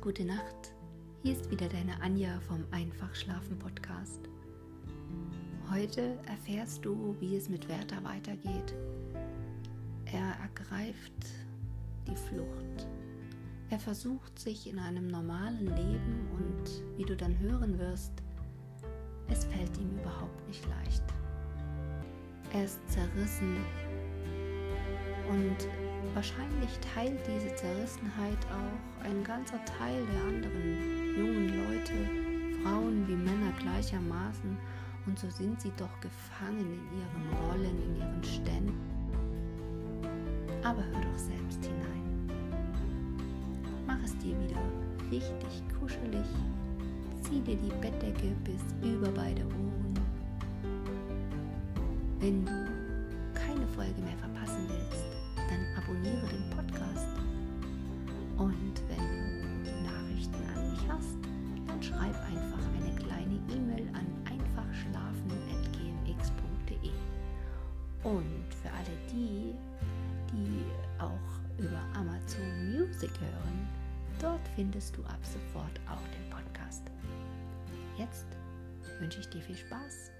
gute Nacht. Hier ist wieder deine Anja vom Einfach Schlafen Podcast. Heute erfährst du, wie es mit Werther weitergeht. Er ergreift die Flucht. Er versucht sich in einem normalen Leben und wie du dann hören wirst, es fällt ihm überhaupt nicht leicht. Er ist zerrissen und wahrscheinlich teilt diese Zerrissenheit auch ein ganzer Teil der anderen jungen Leute, Frauen wie Männer gleichermaßen und so sind sie doch gefangen in ihren Rollen, in ihren Ständen. Aber hör doch selbst hinein. Mach es dir wieder richtig kuschelig. Zieh dir die Bettdecke bis über beide Ohren. Wenn du keine Folge mehr dann abonniere den Podcast. Und wenn du Nachrichten an mich hast, dann schreib einfach eine kleine E-Mail an einfachschlafen.gmx.de. Und für alle die, die auch über Amazon Music hören, dort findest du ab sofort auch den Podcast. Jetzt wünsche ich dir viel Spaß.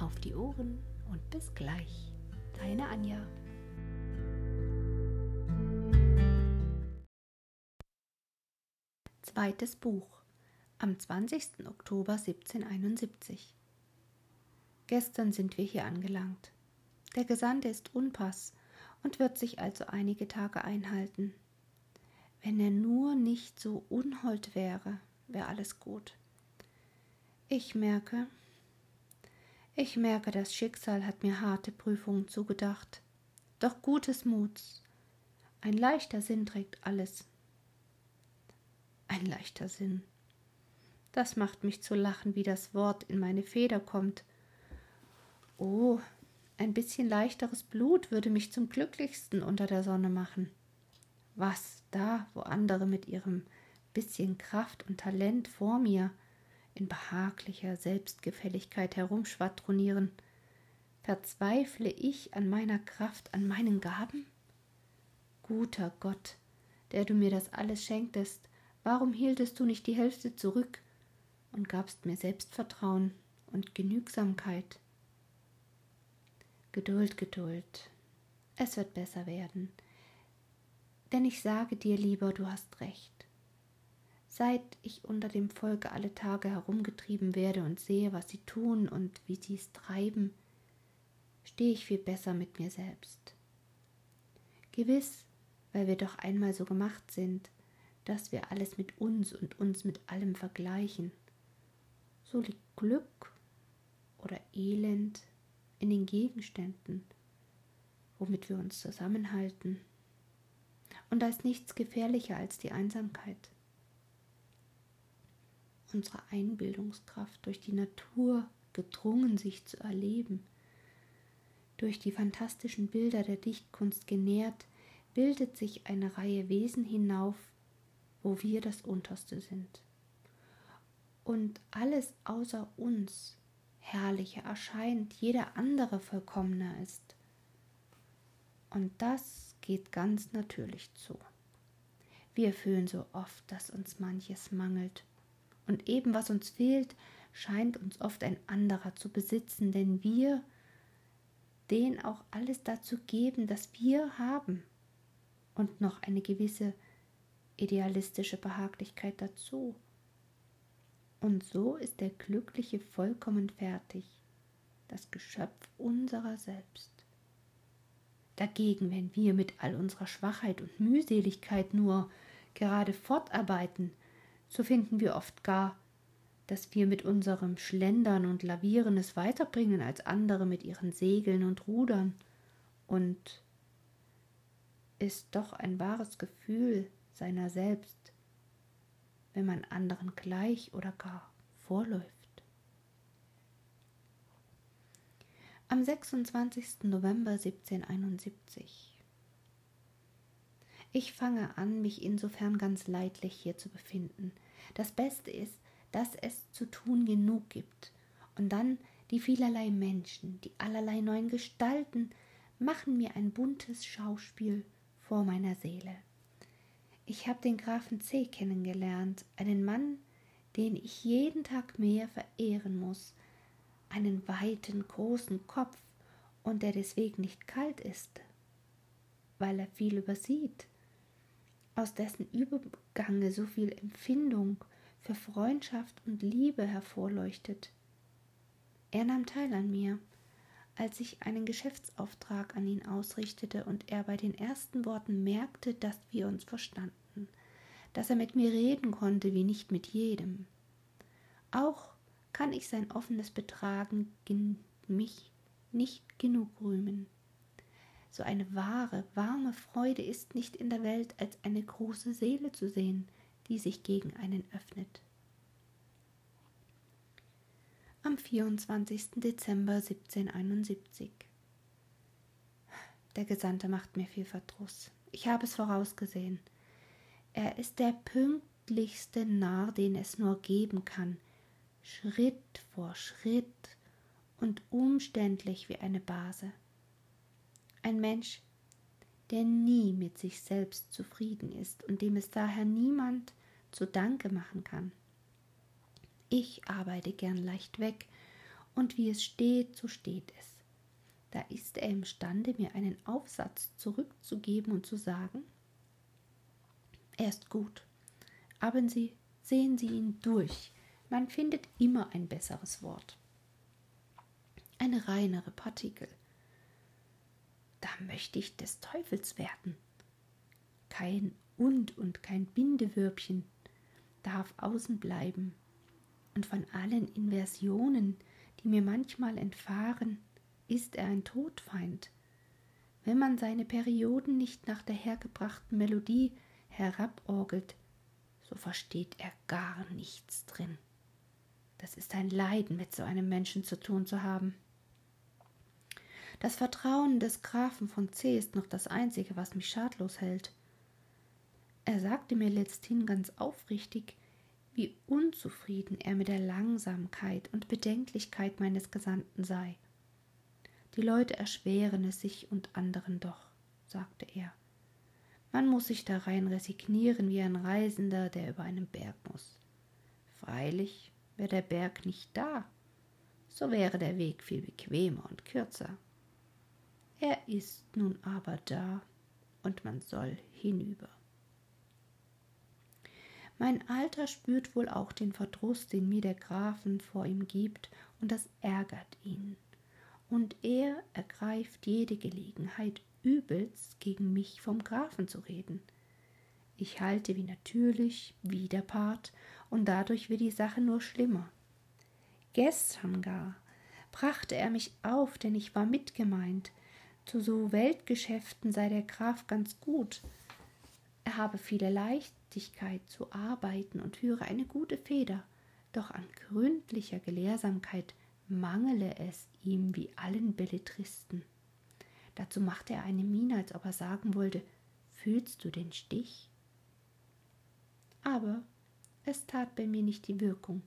Auf die Ohren und bis gleich. Deine Anja. Zweites Buch am 20. Oktober 1771. Gestern sind wir hier angelangt. Der Gesandte ist Unpass und wird sich also einige Tage einhalten. Wenn er nur nicht so unhold wäre, wäre alles gut. Ich merke, ich merke, das Schicksal hat mir harte Prüfungen zugedacht. Doch gutes Muts. Ein leichter Sinn trägt alles. Ein leichter Sinn. Das macht mich zu lachen, wie das Wort in meine Feder kommt. Oh, ein bisschen leichteres Blut würde mich zum glücklichsten unter der Sonne machen. Was da, wo andere mit ihrem bisschen Kraft und Talent vor mir in behaglicher Selbstgefälligkeit herumschwadronieren, verzweifle ich an meiner Kraft, an meinen Gaben? Guter Gott, der du mir das alles schenktest, warum hieltest du nicht die Hälfte zurück und gabst mir Selbstvertrauen und Genügsamkeit? Geduld, Geduld, es wird besser werden, denn ich sage dir lieber, du hast recht. Seit ich unter dem Volke alle Tage herumgetrieben werde und sehe, was sie tun und wie sie es treiben, stehe ich viel besser mit mir selbst. Gewiss, weil wir doch einmal so gemacht sind, dass wir alles mit uns und uns mit allem vergleichen. So liegt Glück oder Elend in den Gegenständen, womit wir uns zusammenhalten. Und da ist nichts gefährlicher als die Einsamkeit unsere Einbildungskraft durch die Natur gedrungen, sich zu erleben. Durch die fantastischen Bilder der Dichtkunst genährt, bildet sich eine Reihe Wesen hinauf, wo wir das Unterste sind. Und alles außer uns herrlicher erscheint, jeder andere vollkommener ist. Und das geht ganz natürlich zu. Wir fühlen so oft, dass uns manches mangelt und eben was uns fehlt, scheint uns oft ein anderer zu besitzen, denn wir den auch alles dazu geben, das wir haben und noch eine gewisse idealistische Behaglichkeit dazu. Und so ist der Glückliche vollkommen fertig, das Geschöpf unserer selbst. Dagegen, wenn wir mit all unserer Schwachheit und Mühseligkeit nur gerade fortarbeiten, so finden wir oft gar, dass wir mit unserem Schlendern und Lavieren es weiterbringen als andere mit ihren Segeln und Rudern. Und ist doch ein wahres Gefühl seiner selbst, wenn man anderen gleich oder gar vorläuft. Am 26. November 1771 ich fange an, mich insofern ganz leidlich hier zu befinden. Das Beste ist, dass es zu tun genug gibt. Und dann die vielerlei Menschen, die allerlei neuen Gestalten machen mir ein buntes Schauspiel vor meiner Seele. Ich habe den Grafen C. kennengelernt, einen Mann, den ich jeden Tag mehr verehren muss, einen weiten, großen Kopf. Und der deswegen nicht kalt ist, weil er viel übersieht, aus dessen Übergange so viel Empfindung für Freundschaft und Liebe hervorleuchtet. Er nahm teil an mir, als ich einen Geschäftsauftrag an ihn ausrichtete und er bei den ersten Worten merkte, dass wir uns verstanden, dass er mit mir reden konnte wie nicht mit jedem. Auch kann ich sein offenes Betragen mich nicht genug rühmen. So eine wahre, warme Freude ist nicht in der Welt, als eine große Seele zu sehen, die sich gegen einen öffnet. Am 24. Dezember 1771 Der Gesandte macht mir viel Verdruss. Ich habe es vorausgesehen. Er ist der pünktlichste Narr, den es nur geben kann, Schritt vor Schritt und umständlich wie eine Base. Ein Mensch, der nie mit sich selbst zufrieden ist und dem es daher niemand zu Danke machen kann. Ich arbeite gern leicht weg, und wie es steht, so steht es. Da ist er imstande, mir einen Aufsatz zurückzugeben und zu sagen, er ist gut, aber Sie, sehen Sie ihn durch, man findet immer ein besseres Wort. Eine reinere Partikel. Da möchte ich des Teufels werden. Kein und und kein Bindewürbchen darf außen bleiben. Und von allen Inversionen, die mir manchmal entfahren, ist er ein Todfeind. Wenn man seine Perioden nicht nach der hergebrachten Melodie heraborgelt, so versteht er gar nichts drin. Das ist ein Leiden, mit so einem Menschen zu tun zu haben. Das Vertrauen des Grafen von C ist noch das Einzige, was mich schadlos hält. Er sagte mir letzthin ganz aufrichtig, wie unzufrieden er mit der Langsamkeit und Bedenklichkeit meines Gesandten sei. Die Leute erschweren es sich und anderen doch, sagte er. Man muss sich darein resignieren wie ein Reisender, der über einen Berg muss. Freilich, Wäre der Berg nicht da, so wäre der Weg viel bequemer und kürzer. Er ist nun aber da und man soll hinüber. Mein Alter spürt wohl auch den Verdruss, den mir der Grafen vor ihm gibt, und das ärgert ihn. Und er ergreift jede Gelegenheit, übelst gegen mich vom Grafen zu reden. Ich halte wie natürlich Widerpart und dadurch wird die Sache nur schlimmer. Gestern gar brachte er mich auf, denn ich war mitgemeint. Zu so Weltgeschäften sei der Graf ganz gut. Habe viele Leichtigkeit zu arbeiten und führe eine gute Feder, doch an gründlicher Gelehrsamkeit mangele es ihm wie allen Belletristen. Dazu machte er eine Miene, als ob er sagen wollte, fühlst du den Stich? Aber es tat bei mir nicht die Wirkung.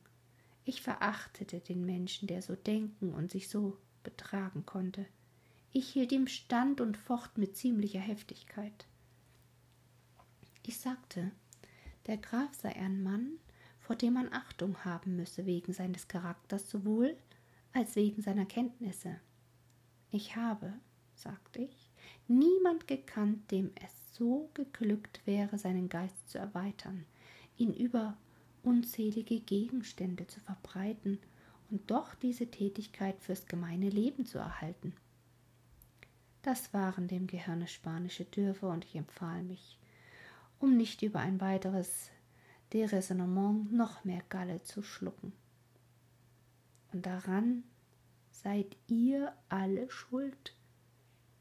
Ich verachtete den Menschen, der so denken und sich so betragen konnte. Ich hielt ihm stand und focht mit ziemlicher Heftigkeit. Ich sagte, der Graf sei ein Mann, vor dem man Achtung haben müsse wegen seines Charakters sowohl als wegen seiner Kenntnisse. Ich habe, sagte ich, niemand gekannt, dem es so geglückt wäre, seinen Geist zu erweitern, ihn über unzählige Gegenstände zu verbreiten und doch diese Tätigkeit fürs gemeine Leben zu erhalten. Das waren dem Gehirne spanische Dürfe und ich empfahl mich, um nicht über ein weiteres Deräsonnement noch mehr Galle zu schlucken. Und daran seid ihr alle schuld,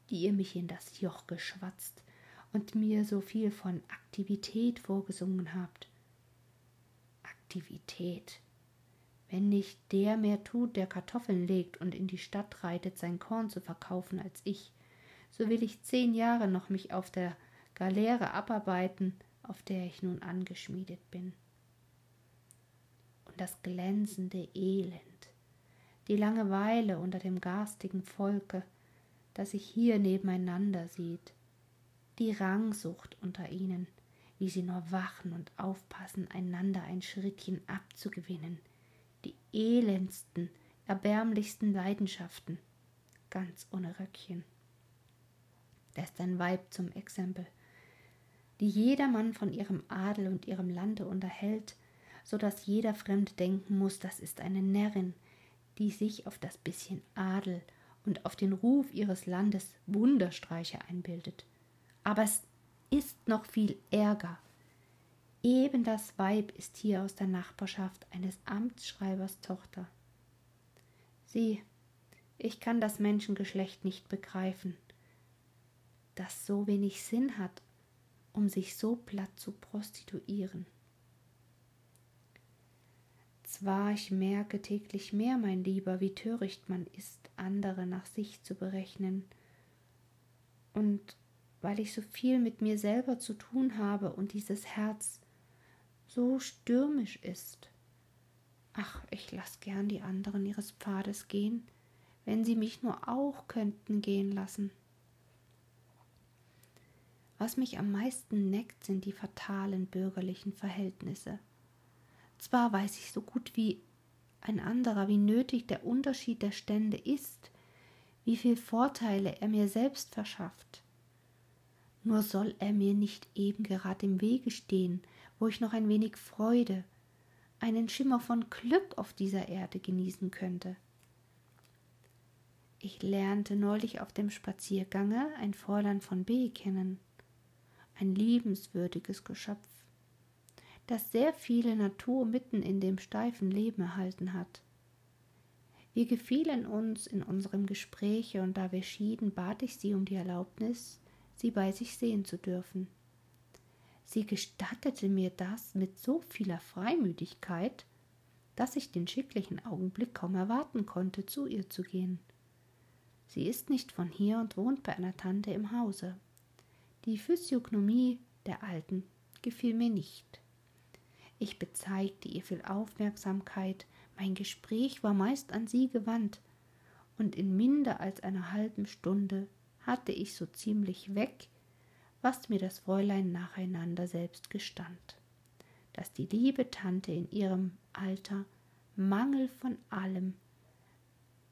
die ihr mich in das Joch geschwatzt und mir so viel von Aktivität vorgesungen habt. Aktivität. Wenn nicht der mehr tut, der Kartoffeln legt und in die Stadt reitet, sein Korn zu verkaufen als ich, so will ich zehn Jahre noch mich auf der Galeere abarbeiten, auf der ich nun angeschmiedet bin. Und das glänzende Elend, die Langeweile unter dem garstigen Volke, das sich hier nebeneinander sieht, die Rangsucht unter ihnen, wie sie nur wachen und aufpassen, einander ein Schrittchen abzugewinnen. Die elendsten, erbärmlichsten Leidenschaften, ganz ohne Röckchen. Da ist ein Weib zum Exempel, die jedermann von ihrem Adel und ihrem Lande unterhält, so dass jeder Fremd denken muss, das ist eine Närrin, die sich auf das bisschen Adel und auf den Ruf ihres Landes Wunderstreiche einbildet. Aber es ist noch viel Ärger. Eben das Weib ist hier aus der Nachbarschaft eines Amtsschreibers Tochter. Sieh, ich kann das Menschengeschlecht nicht begreifen, das so wenig Sinn hat, um sich so platt zu prostituieren. Zwar ich merke täglich mehr, mein Lieber, wie töricht man ist, andere nach sich zu berechnen, und weil ich so viel mit mir selber zu tun habe und dieses Herz so stürmisch ist. Ach, ich lass gern die anderen ihres Pfades gehen, wenn sie mich nur auch könnten gehen lassen. Was mich am meisten neckt, sind die fatalen bürgerlichen Verhältnisse. Zwar weiß ich so gut wie ein anderer, wie nötig der Unterschied der Stände ist, wie viel Vorteile er mir selbst verschafft. Nur soll er mir nicht eben gerade im Wege stehen, wo ich noch ein wenig Freude, einen Schimmer von Glück auf dieser Erde genießen könnte. Ich lernte neulich auf dem Spaziergange ein Fräulein von B kennen, ein liebenswürdiges Geschöpf, das sehr viele Natur mitten in dem steifen Leben erhalten hat. Wir gefielen uns in unserem Gespräche, und da wir schieden, bat ich sie um die Erlaubnis, sie bei sich sehen zu dürfen. Sie gestattete mir das mit so vieler Freimütigkeit, dass ich den schicklichen Augenblick kaum erwarten konnte, zu ihr zu gehen. Sie ist nicht von hier und wohnt bei einer Tante im Hause. Die Physiognomie der Alten gefiel mir nicht. Ich bezeigte ihr viel Aufmerksamkeit, mein Gespräch war meist an sie gewandt, und in minder als einer halben Stunde hatte ich so ziemlich weg, was mir das Fräulein nacheinander selbst gestand, dass die liebe Tante in ihrem Alter Mangel von allem,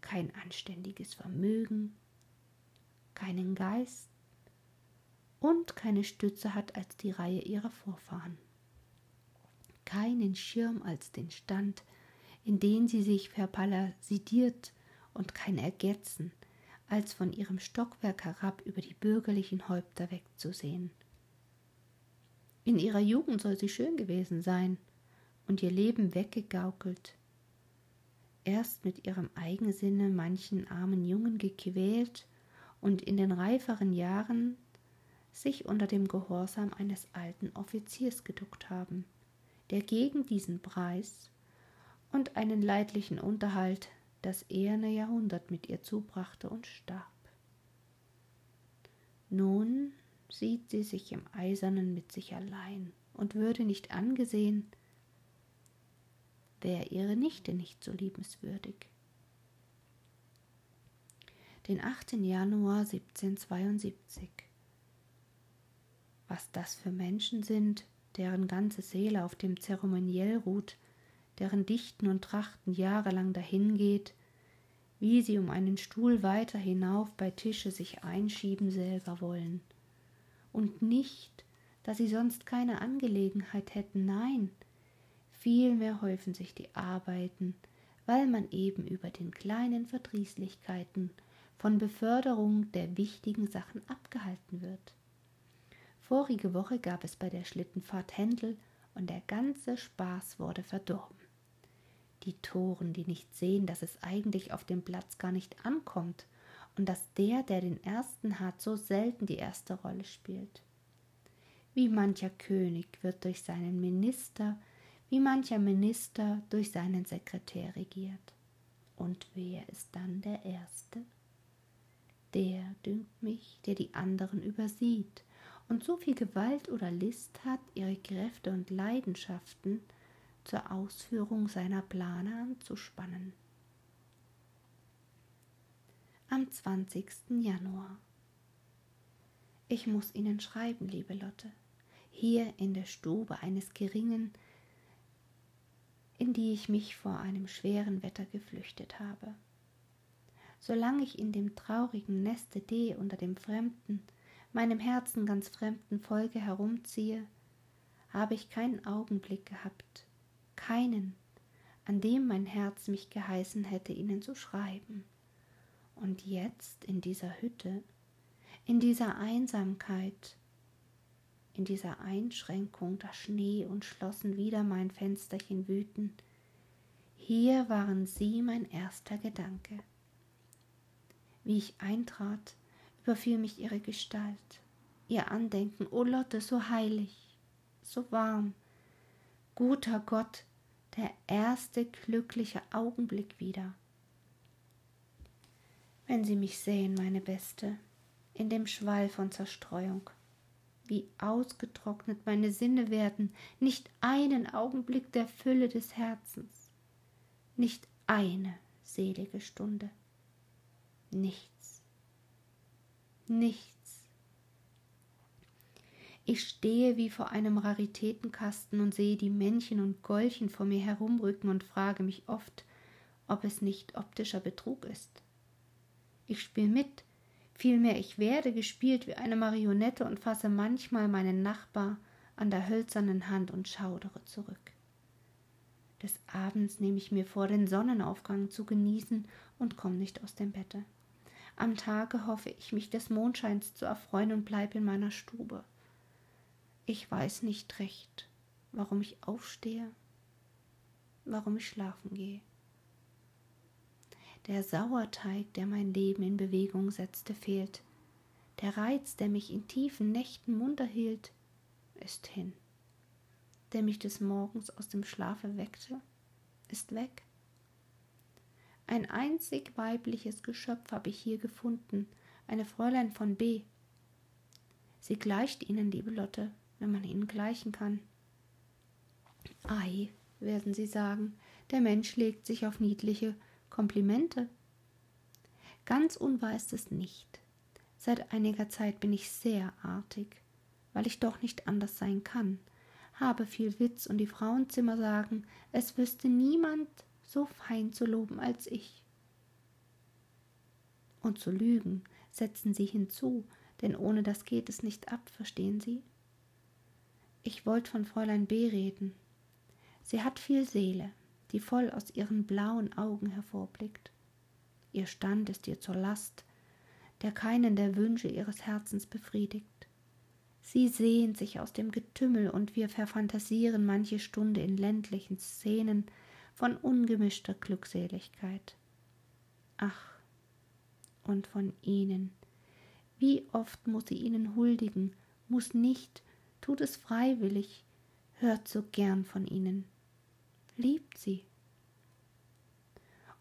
kein anständiges Vermögen, keinen Geist und keine Stütze hat als die Reihe ihrer Vorfahren keinen Schirm als den Stand, in den sie sich verpalasidiert und kein Ergetzen, als von ihrem Stockwerk herab über die bürgerlichen Häupter wegzusehen. In ihrer Jugend soll sie schön gewesen sein und ihr Leben weggegaukelt, erst mit ihrem Eigensinne manchen armen Jungen gequält und in den reiferen Jahren sich unter dem Gehorsam eines alten Offiziers geduckt haben der gegen diesen Preis und einen leidlichen Unterhalt das eherne Jahrhundert mit ihr zubrachte und starb. Nun sieht sie sich im Eisernen mit sich allein und würde nicht angesehen, wäre ihre Nichte nicht so liebenswürdig. Den 8. Januar 1772. Was das für Menschen sind, deren ganze Seele auf dem Zeremoniell ruht, deren Dichten und Trachten jahrelang dahingeht, wie sie um einen Stuhl weiter hinauf bei Tische sich einschieben selber wollen. Und nicht, da sie sonst keine Angelegenheit hätten, nein, vielmehr häufen sich die Arbeiten, weil man eben über den kleinen Verdrießlichkeiten von Beförderung der wichtigen Sachen abgehalten wird. Vorige Woche gab es bei der Schlittenfahrt Händel und der ganze Spaß wurde verdorben. Die Toren, die nicht sehen, dass es eigentlich auf dem Platz gar nicht ankommt und dass der, der den ersten hat, so selten die erste Rolle spielt. Wie mancher König wird durch seinen Minister, wie mancher Minister durch seinen Sekretär regiert. Und wer ist dann der Erste? Der, dünkt mich, der die anderen übersieht und so viel Gewalt oder List hat, ihre Kräfte und Leidenschaften zur Ausführung seiner Plane anzuspannen. Am 20. Januar. Ich muss Ihnen schreiben, liebe Lotte. hier in der Stube eines geringen, in die ich mich vor einem schweren Wetter geflüchtet habe. Solange ich in dem traurigen Neste D unter dem fremden, meinem Herzen ganz fremden Volke herumziehe, habe ich keinen Augenblick gehabt, keinen, an dem mein Herz mich geheißen hätte, ihnen zu schreiben. Und jetzt in dieser Hütte, in dieser Einsamkeit, in dieser Einschränkung, da Schnee und schlossen wieder mein Fensterchen wüten, hier waren sie mein erster Gedanke. Wie ich eintrat, überfiel mich ihre Gestalt, ihr Andenken, o Lotte, so heilig, so warm. Guter Gott, der erste glückliche Augenblick wieder. Wenn Sie mich sehen, meine Beste, in dem Schwall von Zerstreuung, wie ausgetrocknet meine Sinne werden, nicht einen Augenblick der Fülle des Herzens, nicht eine selige Stunde, nichts, nichts. Ich stehe wie vor einem Raritätenkasten und sehe die Männchen und Gollchen vor mir herumrücken und frage mich oft, ob es nicht optischer Betrug ist. Ich spiele mit, vielmehr ich werde gespielt wie eine Marionette und fasse manchmal meinen Nachbar an der hölzernen Hand und schaudere zurück. Des Abends nehme ich mir vor, den Sonnenaufgang zu genießen und komme nicht aus dem Bette. Am Tage hoffe ich, mich des Mondscheins zu erfreuen und bleibe in meiner Stube. Ich weiß nicht recht, warum ich aufstehe, warum ich schlafen gehe. Der Sauerteig, der mein Leben in Bewegung setzte, fehlt. Der Reiz, der mich in tiefen Nächten munter hielt, ist hin. Der mich des Morgens aus dem Schlafe weckte, ist weg. Ein einzig weibliches Geschöpf habe ich hier gefunden, eine Fräulein von B. Sie gleicht Ihnen, liebe Lotte, wenn man ihnen gleichen kann. Ei, werden sie sagen, der Mensch legt sich auf niedliche Komplimente. Ganz unwahr ist es nicht. Seit einiger Zeit bin ich sehr artig, weil ich doch nicht anders sein kann, habe viel Witz und die Frauenzimmer sagen, es wüsste niemand so fein zu loben als ich. Und zu lügen, setzen sie hinzu, denn ohne das geht es nicht ab, verstehen Sie? Ich wollte von Fräulein B. reden. Sie hat viel Seele, die voll aus ihren blauen Augen hervorblickt. Ihr Stand ist ihr zur Last, der keinen der Wünsche ihres Herzens befriedigt. Sie sehnt sich aus dem Getümmel und wir verfantasieren manche Stunde in ländlichen Szenen von ungemischter Glückseligkeit. Ach, und von ihnen. Wie oft muss sie ihnen huldigen, muss nicht tut es freiwillig, hört so gern von ihnen, liebt sie.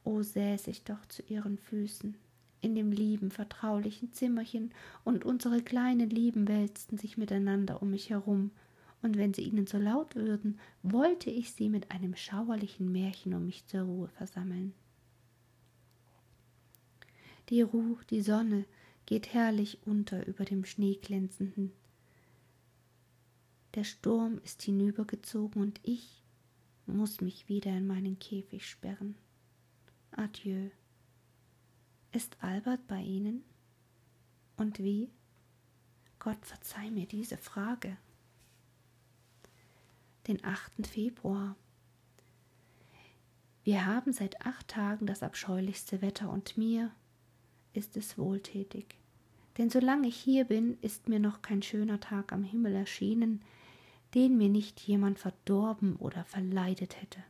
O säß ich doch zu ihren Füßen, in dem lieben, vertraulichen Zimmerchen, und unsere kleinen Lieben wälzten sich miteinander um mich herum, und wenn sie ihnen so laut würden, wollte ich sie mit einem schauerlichen Märchen um mich zur Ruhe versammeln. Die Ruhe, die Sonne geht herrlich unter über dem schneeglänzenden der Sturm ist hinübergezogen und ich muss mich wieder in meinen Käfig sperren. Adieu. Ist Albert bei Ihnen? Und wie? Gott verzeih mir diese Frage. Den 8. Februar. Wir haben seit acht Tagen das abscheulichste Wetter und mir ist es wohltätig. Denn solange ich hier bin, ist mir noch kein schöner Tag am Himmel erschienen, den mir nicht jemand verdorben oder verleidet hätte.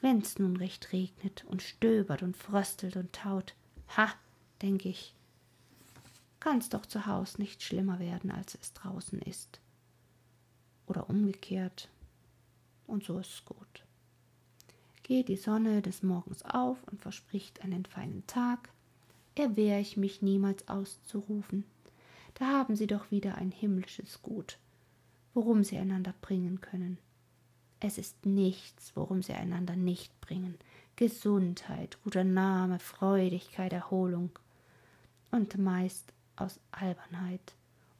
Wenn's nun recht regnet und stöbert und fröstelt und taut, ha, denk ich, kann's doch zu Haus nicht schlimmer werden, als es draußen ist. Oder umgekehrt. Und so ist's gut. Geht die Sonne des Morgens auf und verspricht einen feinen Tag, erwehr ich mich niemals auszurufen. Da haben sie doch wieder ein himmlisches Gut, worum sie einander bringen können. Es ist nichts, worum sie einander nicht bringen. Gesundheit, guter Name, Freudigkeit, Erholung. Und meist aus Albernheit,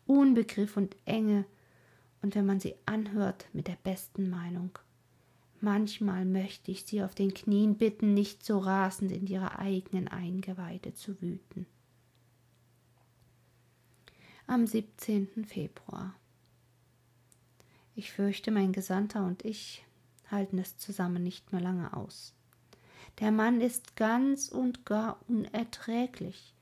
Unbegriff und Enge und wenn man sie anhört, mit der besten Meinung. Manchmal möchte ich sie auf den Knien bitten, nicht so rasend in ihre eigenen Eingeweide zu wüten. Am 17. Februar. Ich fürchte, mein Gesandter und ich halten es zusammen nicht mehr lange aus. Der Mann ist ganz und gar unerträglich.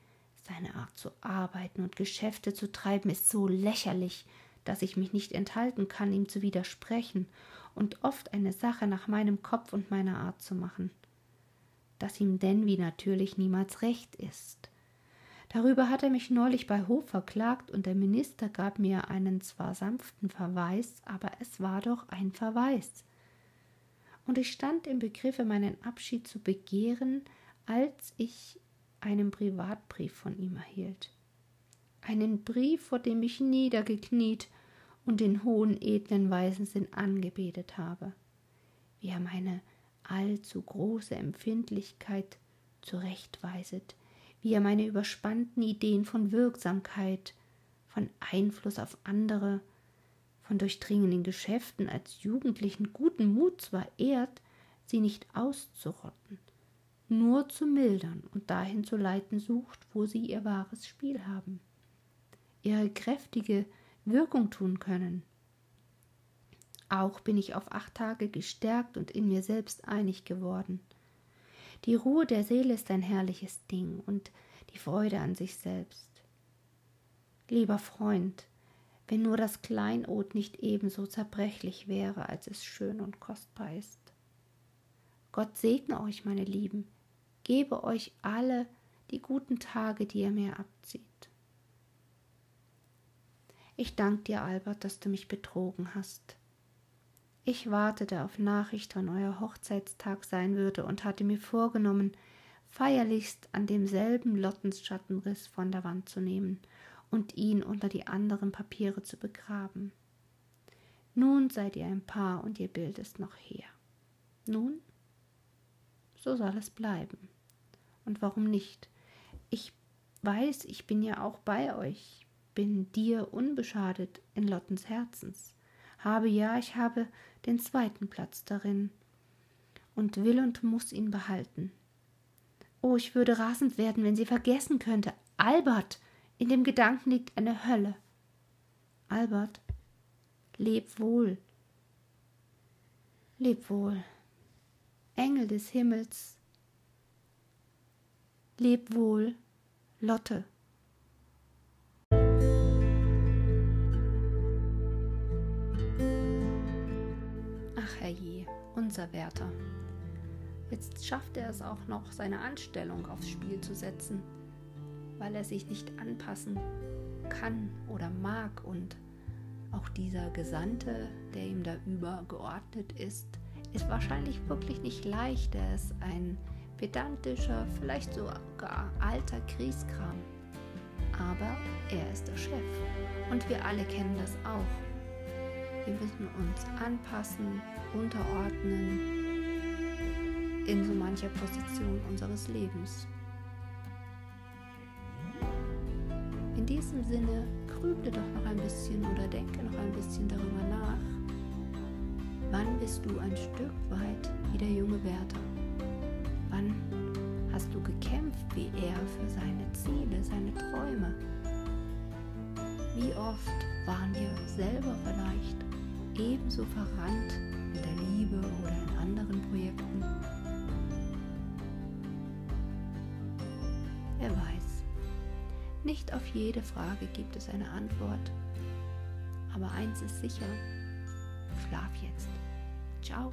Seine Art zu arbeiten und Geschäfte zu treiben ist so lächerlich, dass ich mich nicht enthalten kann, ihm zu widersprechen und oft eine Sache nach meinem Kopf und meiner Art zu machen. Dass ihm denn wie natürlich niemals recht ist. Darüber hat er mich neulich bei Hof verklagt und der Minister gab mir einen zwar sanften Verweis, aber es war doch ein Verweis. Und ich stand im Begriffe, meinen Abschied zu begehren, als ich einen Privatbrief von ihm erhielt. Einen Brief, vor dem ich niedergekniet und in hohen edlen Weisensinn angebetet habe, wie er meine allzu große Empfindlichkeit zurechtweiset, wie er meine überspannten Ideen von Wirksamkeit, von Einfluss auf andere, von durchdringenden Geschäften als Jugendlichen guten Mut zwar ehrt, sie nicht auszurotten, nur zu mildern und dahin zu leiten sucht, wo sie ihr wahres Spiel haben, ihre kräftige Wirkung tun können. Auch bin ich auf acht Tage gestärkt und in mir selbst einig geworden. Die Ruhe der Seele ist ein herrliches Ding und die Freude an sich selbst. Lieber Freund, wenn nur das Kleinod nicht ebenso zerbrechlich wäre, als es schön und kostbar ist. Gott segne euch, meine Lieben, gebe euch alle die guten Tage, die ihr mir abzieht. Ich danke dir, Albert, dass du mich betrogen hast. Ich wartete auf Nachricht, wann euer Hochzeitstag sein würde, und hatte mir vorgenommen, feierlichst an demselben Lottensschattenriss von der Wand zu nehmen und ihn unter die anderen Papiere zu begraben. Nun seid ihr ein Paar und ihr Bild ist noch her. Nun, so soll es bleiben. Und warum nicht? Ich weiß, ich bin ja auch bei euch, bin dir unbeschadet in Lottens Herzens habe ja, ich habe den zweiten Platz darin und will und muss ihn behalten. Oh, ich würde rasend werden, wenn sie vergessen könnte. Albert, in dem Gedanken liegt eine Hölle. Albert, leb wohl. Leb wohl. Engel des Himmels. Leb wohl, Lotte. Herrje, unser Wärter. Jetzt schafft er es auch noch, seine Anstellung aufs Spiel zu setzen, weil er sich nicht anpassen kann oder mag und auch dieser Gesandte, der ihm da übergeordnet ist, ist wahrscheinlich wirklich nicht leicht. Er ist ein pedantischer, vielleicht sogar alter Kriegskram. Aber er ist der Chef und wir alle kennen das auch. Wir müssen uns anpassen, unterordnen in so mancher Position unseres Lebens. In diesem Sinne grüble doch noch ein bisschen oder denke noch ein bisschen darüber nach. Wann bist du ein Stück weit wie der junge Wärter? Wann hast du gekämpft wie er für seine Ziele, seine Träume? Wie oft waren wir selber vielleicht ebenso verrannt in der Liebe oder in anderen Projekten? Wer weiß. Nicht auf jede Frage gibt es eine Antwort. Aber eins ist sicher, schlaf jetzt. Ciao.